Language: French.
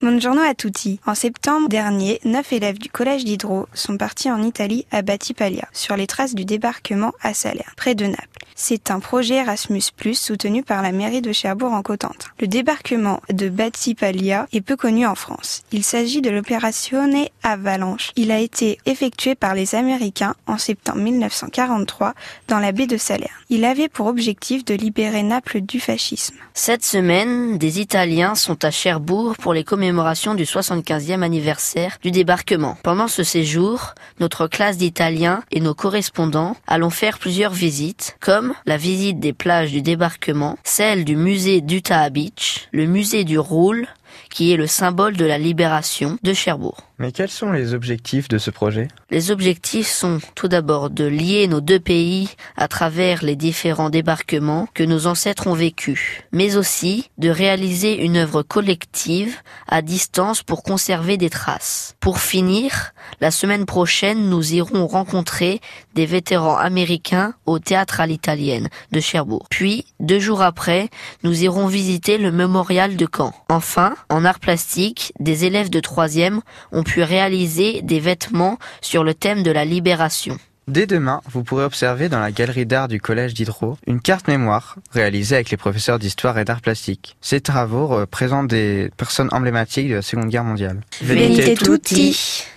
Buongiorno a tutti. En septembre dernier, neuf élèves du collège d'Hydro sont partis en Italie à Battipaglia, sur les traces du débarquement à Salerne, près de Naples. C'est un projet Erasmus+, soutenu par la mairie de Cherbourg en Cotentin. Le débarquement de Battipaglia est peu connu en France. Il s'agit de l'opération Avalanche. Il a été effectué par les Américains en septembre 1943 dans la baie de Salerne. Il avait pour objectif de libérer Naples du fascisme. Cette semaine, des Italiens sont à Cherbourg pour les commémorations du 75e anniversaire du débarquement. Pendant ce séjour, notre classe d'italien et nos correspondants allons faire plusieurs visites, comme la visite des plages du débarquement, celle du musée d'Utah Beach, le musée du Roule, qui est le symbole de la libération de Cherbourg. Mais quels sont les objectifs de ce projet? Les objectifs sont tout d'abord de lier nos deux pays à travers les différents débarquements que nos ancêtres ont vécus, mais aussi de réaliser une œuvre collective à distance pour conserver des traces. Pour finir, la semaine prochaine, nous irons rencontrer des vétérans américains au théâtre à l'italienne de Cherbourg. Puis, deux jours après, nous irons visiter le mémorial de Caen. Enfin, en art plastique, des élèves de troisième ont pu réaliser des vêtements sur le thème de la libération. Dès demain, vous pourrez observer dans la galerie d'art du collège d'Hydro une carte mémoire réalisée avec les professeurs d'histoire et d'art plastique. Ces travaux représentent des personnes emblématiques de la Seconde Guerre mondiale. Venite tutti